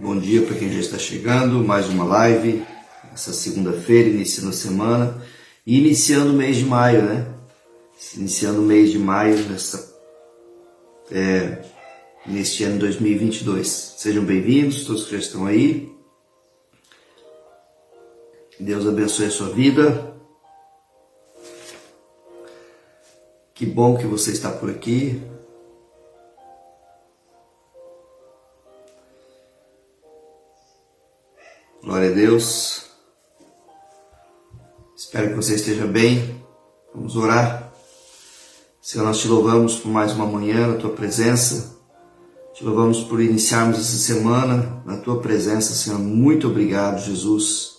Bom dia para quem já está chegando, mais uma live, essa segunda-feira, iniciando a semana e iniciando o mês de maio, né? Iniciando o mês de maio nessa, é, neste ano 2022. Sejam bem-vindos, todos que já estão aí. Deus abençoe a sua vida. Que bom que você está por aqui. Glória a Deus. Espero que você esteja bem. Vamos orar. Senhor, nós te louvamos por mais uma manhã na tua presença. Te louvamos por iniciarmos essa semana na tua presença, Senhor. Muito obrigado, Jesus.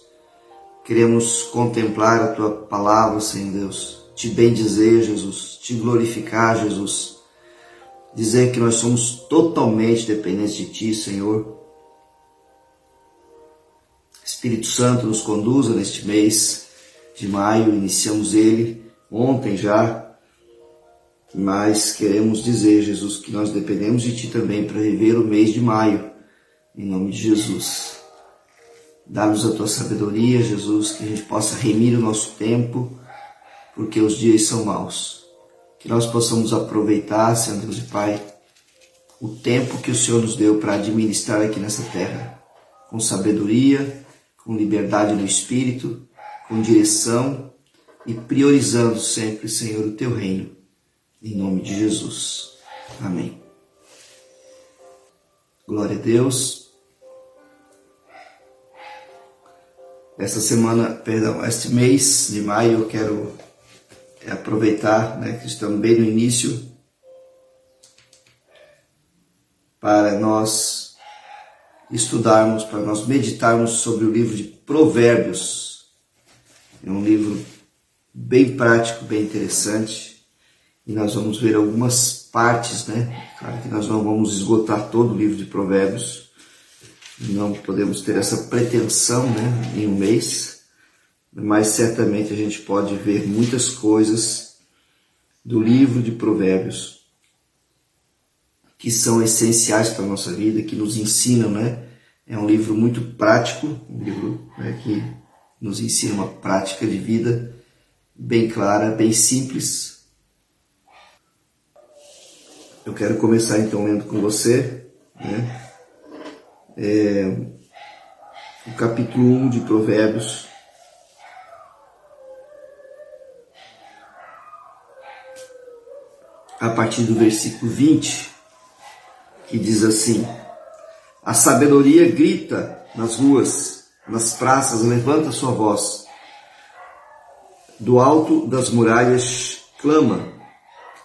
Queremos contemplar a tua palavra, Senhor Deus. Te bendizer, Jesus. Te glorificar, Jesus. Dizer que nós somos totalmente dependentes de ti, Senhor Espírito Santo nos conduza neste mês de maio, iniciamos ele ontem já, mas queremos dizer, Jesus, que nós dependemos de Ti também para viver o mês de maio, em nome de Jesus. Dá-nos a Tua sabedoria, Jesus, que a gente possa remir o nosso tempo, porque os dias são maus. Que nós possamos aproveitar, Senhor Deus e Pai, o tempo que o Senhor nos deu para administrar aqui nessa terra, com sabedoria, com liberdade no espírito, com direção e priorizando sempre, Senhor, o teu reino. Em nome de Jesus. Amém. Glória a Deus. Essa semana, perdão, este mês de maio eu quero aproveitar, né, que estamos bem no início, para nós estudarmos, para nós meditarmos sobre o livro de Provérbios. É um livro bem prático, bem interessante. E nós vamos ver algumas partes, né? Claro que nós não vamos esgotar todo o livro de Provérbios. Não podemos ter essa pretensão, né, em um mês. Mas certamente a gente pode ver muitas coisas do livro de Provérbios que são essenciais para a nossa vida, que nos ensinam, né? É um livro muito prático, um livro né, que nos ensina uma prática de vida bem clara, bem simples. Eu quero começar então lendo com você né? é, o capítulo 1 de Provérbios. A partir do versículo 20 que diz assim: A sabedoria grita nas ruas, nas praças, levanta sua voz. Do alto das muralhas clama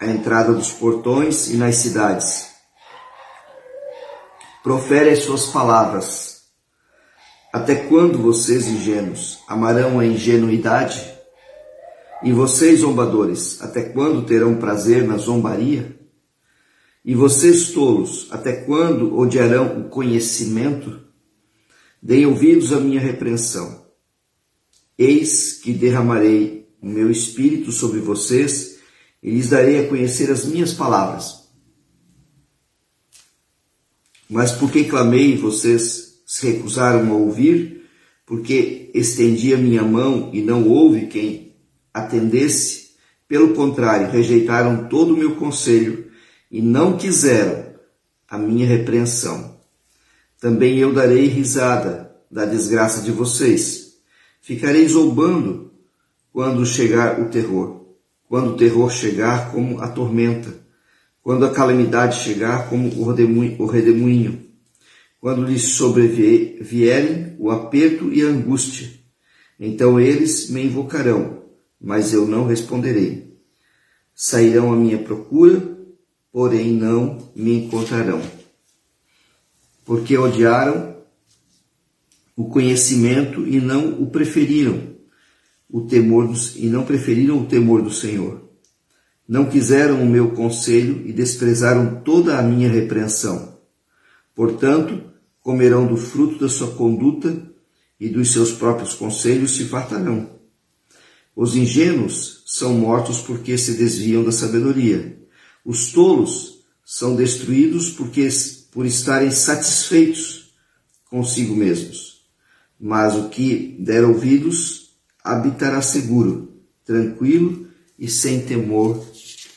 à entrada dos portões e nas cidades. Profere as suas palavras. Até quando vocês ingênuos amarão a ingenuidade? E vocês, zombadores, até quando terão prazer na zombaria? E vocês tolos, até quando odiarão o conhecimento? Deem ouvidos à minha repreensão. Eis que derramarei o meu espírito sobre vocês e lhes darei a conhecer as minhas palavras. Mas porque clamei vocês se recusaram a ouvir, porque estendi a minha mão e não houve quem atendesse, pelo contrário, rejeitaram todo o meu conselho e não quiseram a minha repreensão. Também eu darei risada da desgraça de vocês. Ficarei zombando quando chegar o terror. Quando o terror chegar como a tormenta. Quando a calamidade chegar como o redemoinho. Quando lhes sobrevierem o aperto e a angústia. Então eles me invocarão, mas eu não responderei. Sairão à minha procura porém não me encontrarão. Porque odiaram o conhecimento e não o preferiram, o temor dos, e não preferiram o temor do Senhor. Não quiseram o meu conselho e desprezaram toda a minha repreensão. Portanto, comerão do fruto da sua conduta e dos seus próprios conselhos se fartarão. Os ingênuos são mortos porque se desviam da sabedoria os tolos são destruídos porque por estarem satisfeitos consigo mesmos. Mas o que der ouvidos habitará seguro, tranquilo e sem temor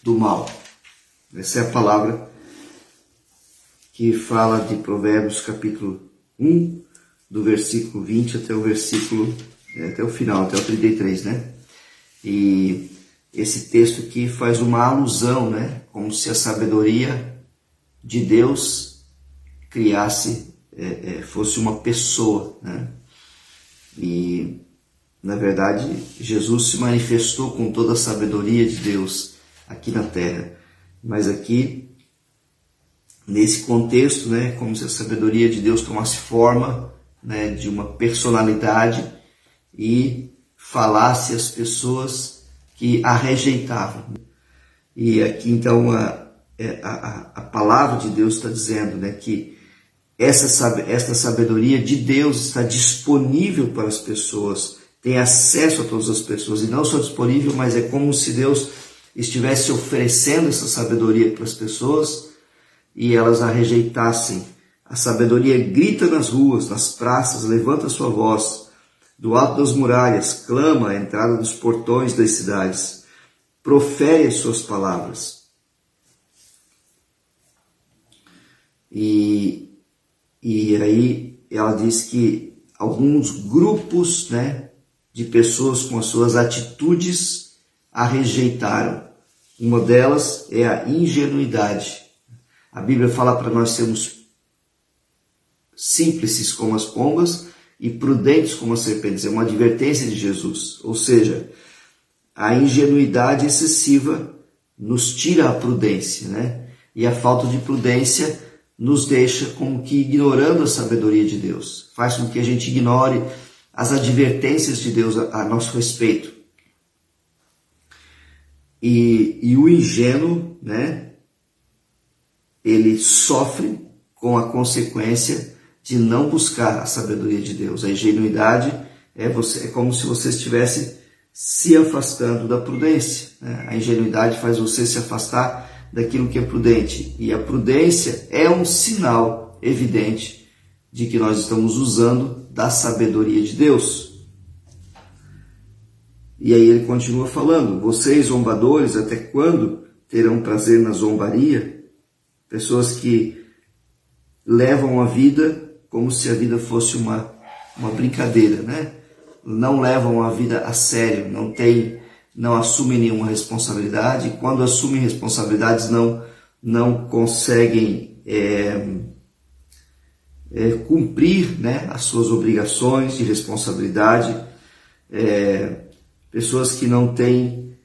do mal. Essa é a palavra que fala de Provérbios capítulo 1, do versículo 20 até o versículo, é, até o final, até o 33, né? E esse texto aqui faz uma alusão, né? Como se a sabedoria de Deus criasse, é, é, fosse uma pessoa, né? E, na verdade, Jesus se manifestou com toda a sabedoria de Deus aqui na terra. Mas aqui, nesse contexto, né, como se a sabedoria de Deus tomasse forma né, de uma personalidade e falasse às pessoas que a rejeitavam. E aqui então a, é, a, a palavra de Deus está dizendo né, que essa, esta sabedoria de Deus está disponível para as pessoas, tem acesso a todas as pessoas, e não só disponível, mas é como se Deus estivesse oferecendo essa sabedoria para as pessoas e elas a rejeitassem. A sabedoria grita nas ruas, nas praças, levanta sua voz, do alto das muralhas, clama à entrada dos portões das cidades, profere as suas palavras. E, e aí ela diz que alguns grupos né, de pessoas com as suas atitudes a rejeitaram. Uma delas é a ingenuidade. A Bíblia fala para nós sermos simples como as pombas e prudentes como as serpentes. É uma advertência de Jesus. Ou seja, a ingenuidade excessiva nos tira a prudência, né? E a falta de prudência nos deixa como que ignorando a sabedoria de Deus. Faz com que a gente ignore as advertências de Deus a, nosso respeito. E, e o ingênuo, né, ele sofre com a consequência de não buscar a sabedoria de Deus. A ingenuidade é, você, é como se você estivesse se afastando da prudência. Né? A ingenuidade faz você se afastar daquilo que é prudente. E a prudência é um sinal evidente de que nós estamos usando da sabedoria de Deus. E aí ele continua falando: Vocês, zombadores, até quando terão prazer na zombaria? Pessoas que levam a vida como se a vida fosse uma, uma brincadeira, né? Não levam a vida a sério, não tem, não assumem nenhuma responsabilidade. Quando assumem responsabilidades, não, não conseguem é, é, cumprir né, as suas obrigações de responsabilidade. É, pessoas que não têm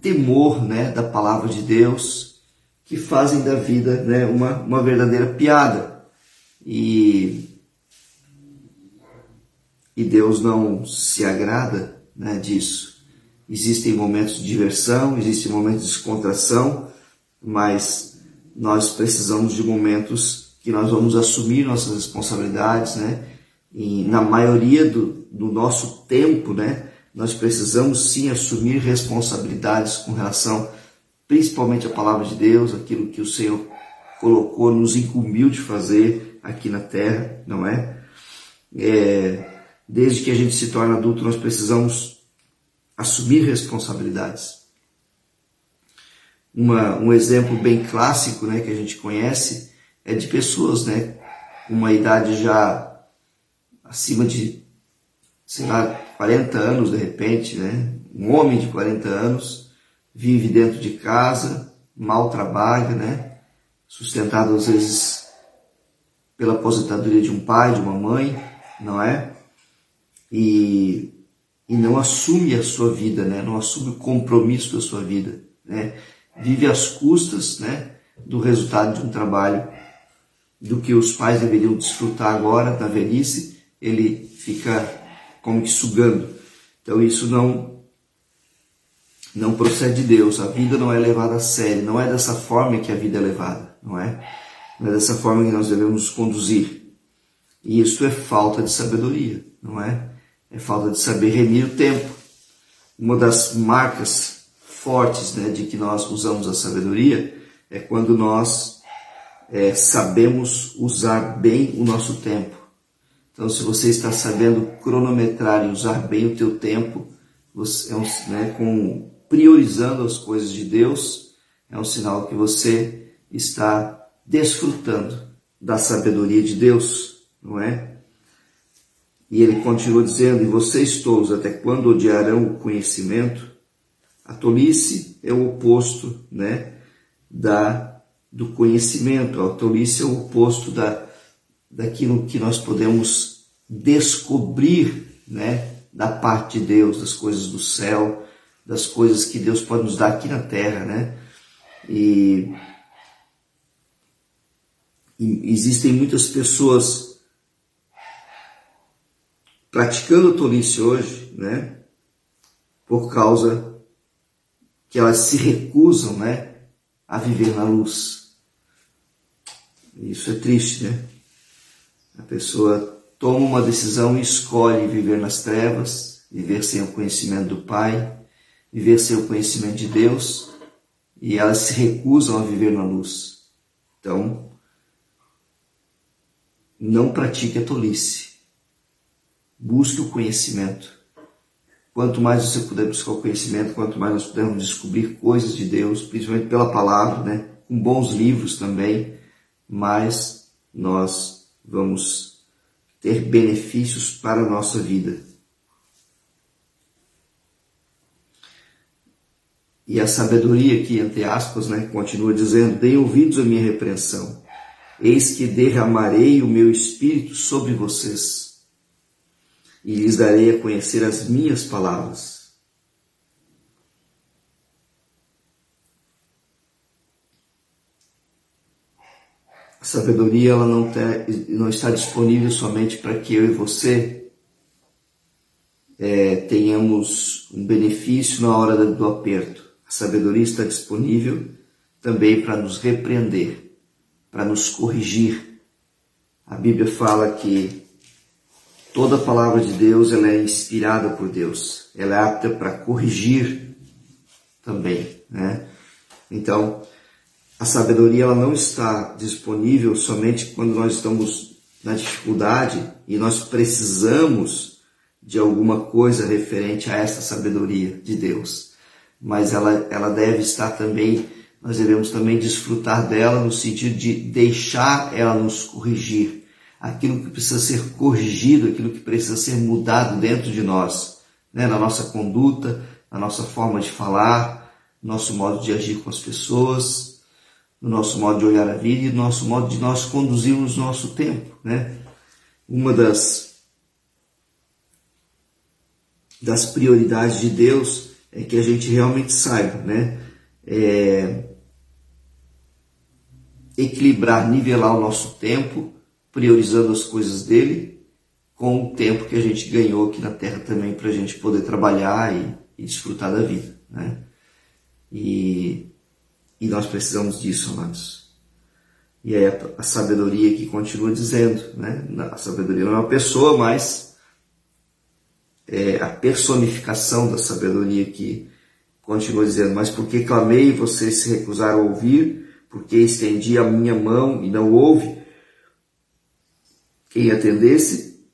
temor né, da palavra de Deus, que fazem da vida né, uma, uma verdadeira piada. E, e Deus não se agrada né, disso. Existem momentos de diversão, existem momentos de descontração, mas nós precisamos de momentos que nós vamos assumir nossas responsabilidades, né? E na maioria do, do nosso tempo, né? nós precisamos sim assumir responsabilidades com relação principalmente à palavra de Deus, aquilo que o Senhor colocou, nos incumbiu de fazer aqui na terra, não é? é desde que a gente se torna adulto, nós precisamos assumir responsabilidades. Uma, um exemplo bem clássico né, que a gente conhece é de pessoas né, com uma idade já acima de, sei lá, 40 anos de repente, né? Um homem de 40 anos vive dentro de casa, mal trabalha, né? Sustentado às vezes pela aposentadoria de um pai, de uma mãe, não é? E, e não assume a sua vida, né? Não assume o compromisso da sua vida, né? Vive às custas, né? Do resultado de um trabalho do que os pais deveriam desfrutar agora na velhice, ele fica como que sugando. Então isso não não procede de Deus. A vida não é levada a sério. Não é dessa forma que a vida é levada, não é? Não é dessa forma que nós devemos conduzir. E isso é falta de sabedoria, não é? É falta de saber remir o tempo. Uma das marcas fortes né, de que nós usamos a sabedoria é quando nós é, sabemos usar bem o nosso tempo. Então, se você está sabendo cronometrar e usar bem o teu tempo, você, é um, né, com, priorizando as coisas de Deus, é um sinal que você está desfrutando da sabedoria de Deus, não é? E ele continua dizendo: E vocês todos, até quando odiarão o conhecimento? A tolice é o oposto, né, da do conhecimento. A tolice é o oposto da daquilo que nós podemos descobrir, né, da parte de Deus, das coisas do céu, das coisas que Deus pode nos dar aqui na terra, né? E, e existem muitas pessoas praticando tolice hoje, né? Por causa que elas se recusam, né, a viver na luz. Isso é triste, né? A pessoa toma uma decisão e escolhe viver nas trevas, viver sem o conhecimento do Pai, viver sem o conhecimento de Deus, e elas se recusam a viver na luz. Então, não pratique a tolice. Busque o conhecimento. Quanto mais você puder buscar o conhecimento, quanto mais nós pudermos descobrir coisas de Deus, principalmente pela palavra, né? com bons livros também, mais nós vamos ter benefícios para a nossa vida. E a sabedoria aqui, entre aspas, né, continua dizendo: Deem ouvidos à minha repreensão. Eis que derramarei o meu espírito sobre vocês e lhes darei a conhecer as minhas palavras. A sabedoria ela não, tem, não está disponível somente para que eu e você é, tenhamos um benefício na hora do aperto. A sabedoria está disponível também para nos repreender, para nos corrigir. A Bíblia fala que toda a palavra de Deus ela é inspirada por Deus, ela é apta para corrigir também, né? Então, a sabedoria ela não está disponível somente quando nós estamos na dificuldade e nós precisamos de alguma coisa referente a essa sabedoria de Deus. Mas ela, ela deve estar também, nós devemos também desfrutar dela no sentido de deixar ela nos corrigir. Aquilo que precisa ser corrigido, aquilo que precisa ser mudado dentro de nós, né? na nossa conduta, na nossa forma de falar, nosso modo de agir com as pessoas, no nosso modo de olhar a vida e no nosso modo de nós conduzirmos nosso tempo, né? Uma das das prioridades de Deus é que a gente realmente saiba, né? É, equilibrar, nivelar o nosso tempo, priorizando as coisas dele, com o tempo que a gente ganhou aqui na Terra também para a gente poder trabalhar e, e desfrutar da vida, né? E e nós precisamos disso, amados. E aí a, a sabedoria que continua dizendo, né? A sabedoria não é uma pessoa, mas é a personificação da sabedoria que continua dizendo, mas porque clamei e vocês se recusaram a ouvir, porque estendi a minha mão e não houve quem atendesse,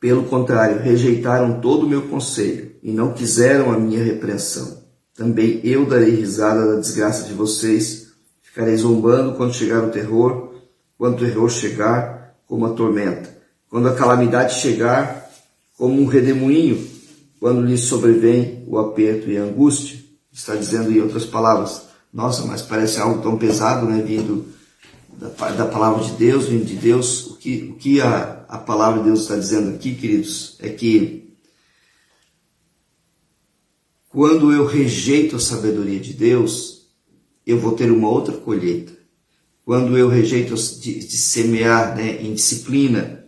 pelo contrário, rejeitaram todo o meu conselho e não quiseram a minha repreensão. Também eu darei risada da desgraça de vocês, ficarei zombando quando chegar o terror, quando o terror chegar, como a tormenta, quando a calamidade chegar, como um redemoinho, quando lhes sobrevém o aperto e a angústia. Está dizendo em outras palavras, nossa, mas parece algo tão pesado, né, vindo da, da palavra de Deus, vindo de Deus. O que, o que a, a palavra de Deus está dizendo aqui, queridos, é que quando eu rejeito a sabedoria de Deus, eu vou ter uma outra colheita. Quando eu rejeito de, de semear né, em disciplina,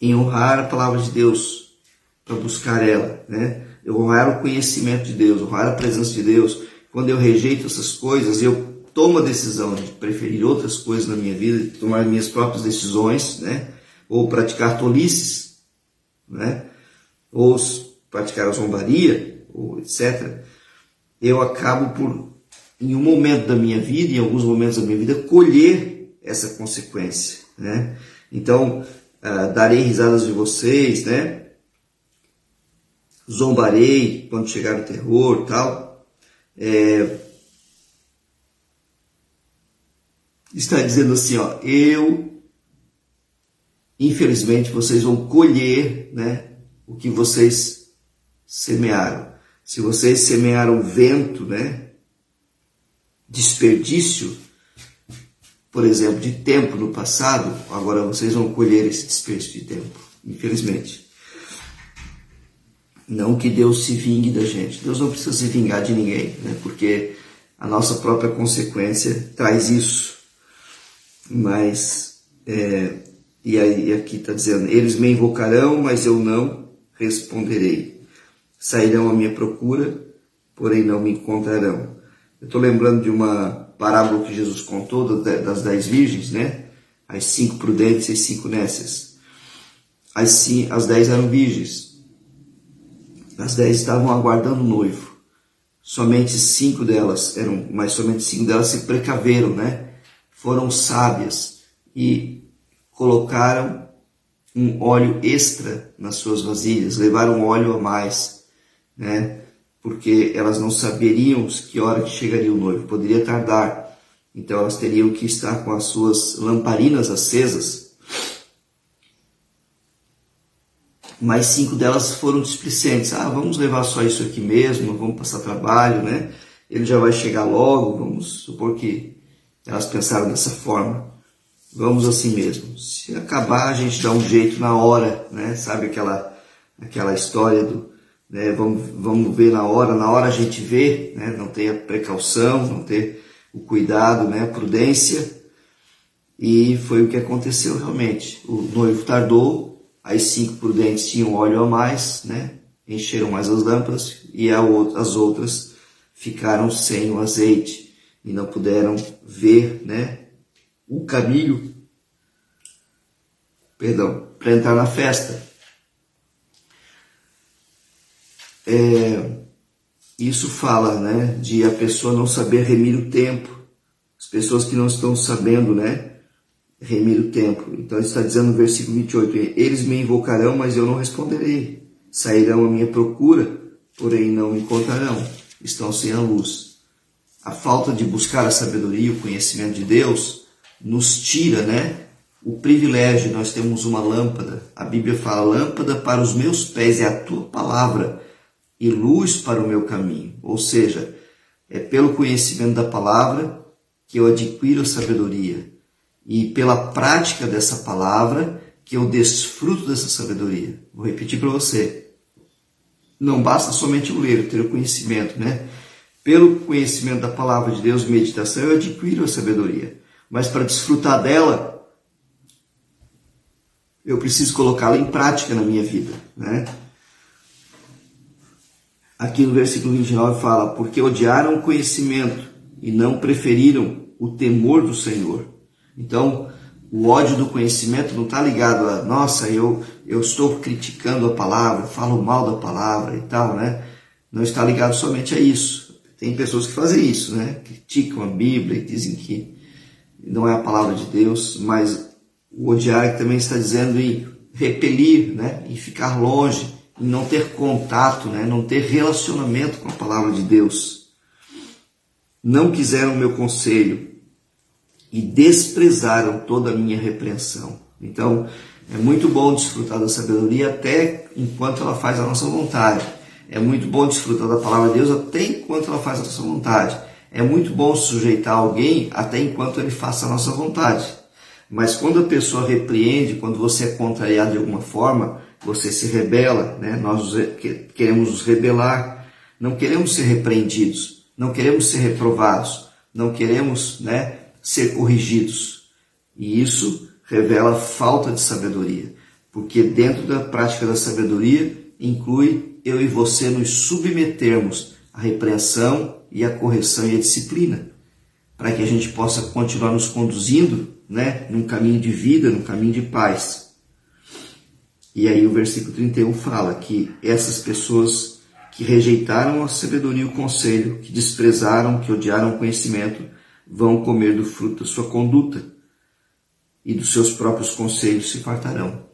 em honrar a palavra de Deus, para buscar ela, né? Eu honrar o conhecimento de Deus, honrar a presença de Deus. Quando eu rejeito essas coisas, eu tomo a decisão de preferir outras coisas na minha vida, de tomar minhas próprias decisões, né? Ou praticar tolices, né? Ou praticar a zombaria, ou etc., eu acabo por, em um momento da minha vida, em alguns momentos da minha vida, colher essa consequência. Né? Então, uh, darei risadas de vocês, né? Zombarei quando chegar o terror, tal. É, está dizendo assim, ó, eu, infelizmente, vocês vão colher, né, o que vocês semearam. Se vocês semearam vento, né, desperdício, por exemplo, de tempo no passado, agora vocês vão colher esse desperdício de tempo, infelizmente. Não que Deus se vingue da gente. Deus não precisa se vingar de ninguém, né? porque a nossa própria consequência traz isso. Mas, é, e aí aqui está dizendo: eles me invocarão, mas eu não responderei. Sairão à minha procura, porém não me encontrarão. Eu estou lembrando de uma parábola que Jesus contou das dez virgens, né? As cinco prudentes e as cinco nécias. As, as dez eram virgens. As dez estavam aguardando o noivo. Somente cinco delas eram, mas somente cinco delas se precaveram, né? Foram sábias e colocaram um óleo extra nas suas vasilhas, levaram óleo a mais, né? porque elas não saberiam que hora que chegaria o noivo, poderia tardar. Então elas teriam que estar com as suas lamparinas acesas. Mas cinco delas foram displicentes. Ah, vamos levar só isso aqui mesmo, vamos passar trabalho, né? Ele já vai chegar logo, vamos supor que elas pensaram dessa forma. Vamos assim mesmo. Se acabar, a gente dá um jeito na hora, né? Sabe aquela, aquela história do né? vamos, vamos ver na hora, na hora a gente vê, né? não ter a precaução, não ter o cuidado, né? a prudência. E foi o que aconteceu realmente. O noivo tardou, as cinco prudentes tinham óleo a mais, né? encheram mais as lâmpadas, e as outras ficaram sem o azeite e não puderam ver né? o caminho perdão, para entrar na festa. É, isso fala né, de a pessoa não saber remir o tempo, as pessoas que não estão sabendo né, remir o tempo. Então está dizendo no versículo 28, eles me invocarão, mas eu não responderei. Sairão à minha procura, porém não me encontrarão. Estão sem a luz. A falta de buscar a sabedoria, o conhecimento de Deus, nos tira, né? O privilégio, nós temos uma lâmpada. A Bíblia fala: lâmpada para os meus pés é a tua palavra e luz para o meu caminho. Ou seja, é pelo conhecimento da palavra que eu adquiro a sabedoria e pela prática dessa palavra que eu desfruto dessa sabedoria. Vou repetir para você. Não basta somente o ler, ter o conhecimento, né? Pelo conhecimento da palavra de Deus, meditação, eu adquiro a sabedoria. Mas para desfrutar dela, eu preciso colocá-la em prática na minha vida, né? Aqui no versículo 29 fala: Porque odiaram o conhecimento e não preferiram o temor do Senhor. Então, o ódio do conhecimento não está ligado a, nossa, eu, eu estou criticando a palavra, falo mal da palavra e tal, né? Não está ligado somente a isso. Tem pessoas que fazem isso, né? Criticam a Bíblia e dizem que não é a palavra de Deus, mas o odiar também está dizendo em repelir, né? Em ficar longe, em não ter contato, né? não ter relacionamento com a palavra de Deus. Não quiseram o meu conselho e desprezaram toda a minha repreensão. Então, é muito bom desfrutar da sabedoria até enquanto ela faz a nossa vontade. É muito bom desfrutar da palavra de Deus até enquanto ela faz a nossa vontade. É muito bom sujeitar alguém até enquanto ele faça a nossa vontade. Mas quando a pessoa repreende, quando você é contrariado de alguma forma, você se rebela, né? nós queremos nos rebelar, não queremos ser repreendidos, não queremos ser reprovados, não queremos né, ser corrigidos. E isso revela falta de sabedoria, porque dentro da prática da sabedoria inclui eu e você nos submetermos à repreensão e à correção e à disciplina, para que a gente possa continuar nos conduzindo né, num caminho de vida, num caminho de paz. E aí o versículo 31 fala que essas pessoas que rejeitaram a sabedoria e o conselho, que desprezaram, que odiaram o conhecimento, vão comer do fruto da sua conduta. e dos seus próprios conselhos se fartarão.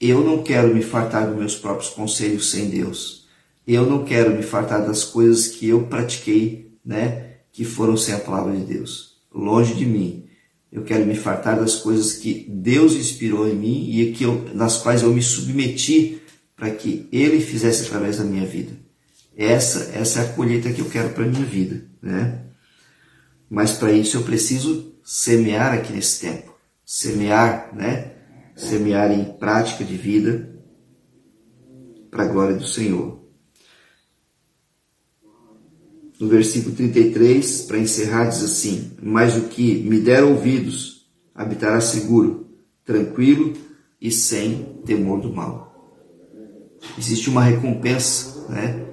Eu não quero me fartar dos meus próprios conselhos sem Deus. Eu não quero me fartar das coisas que eu pratiquei, né, que foram sem a palavra de Deus. Longe de mim. Eu quero me fartar das coisas que Deus inspirou em mim e que eu, nas quais eu me submeti para que Ele fizesse através da minha vida. Essa, essa é a colheita que eu quero para minha vida, né? Mas para isso eu preciso semear aqui nesse tempo. Semear, né? Semear em prática de vida para a glória do Senhor. No versículo 33, para encerrar, diz assim: Mas o que me der ouvidos habitará seguro, tranquilo e sem temor do mal. Existe uma recompensa, né?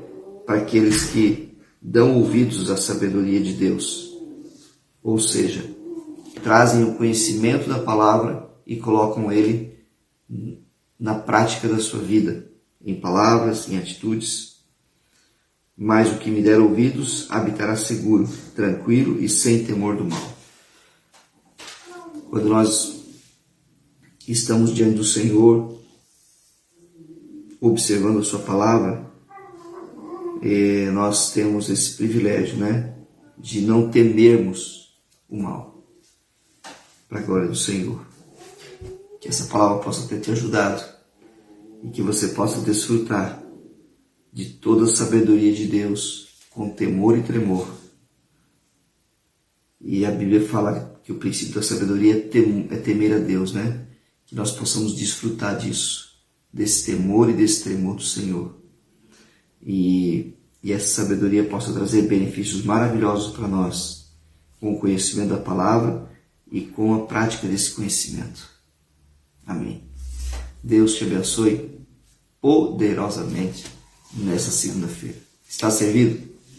Para aqueles que dão ouvidos à sabedoria de Deus. Ou seja, trazem o conhecimento da palavra e colocam ele na prática da sua vida, em palavras, em atitudes. Mas o que me der ouvidos habitará seguro, tranquilo e sem temor do mal. Quando nós estamos diante do Senhor, observando a Sua palavra, nós temos esse privilégio, né? De não temermos o mal para a glória do Senhor. Que essa palavra possa ter te ajudado e que você possa desfrutar de toda a sabedoria de Deus com temor e tremor. E a Bíblia fala que o princípio da sabedoria é, é temer a Deus, né? Que nós possamos desfrutar disso, desse temor e desse tremor do Senhor. E, e essa sabedoria possa trazer benefícios maravilhosos para nós, com o conhecimento da palavra e com a prática desse conhecimento. Amém. Deus te abençoe poderosamente nessa segunda-feira. Está servido?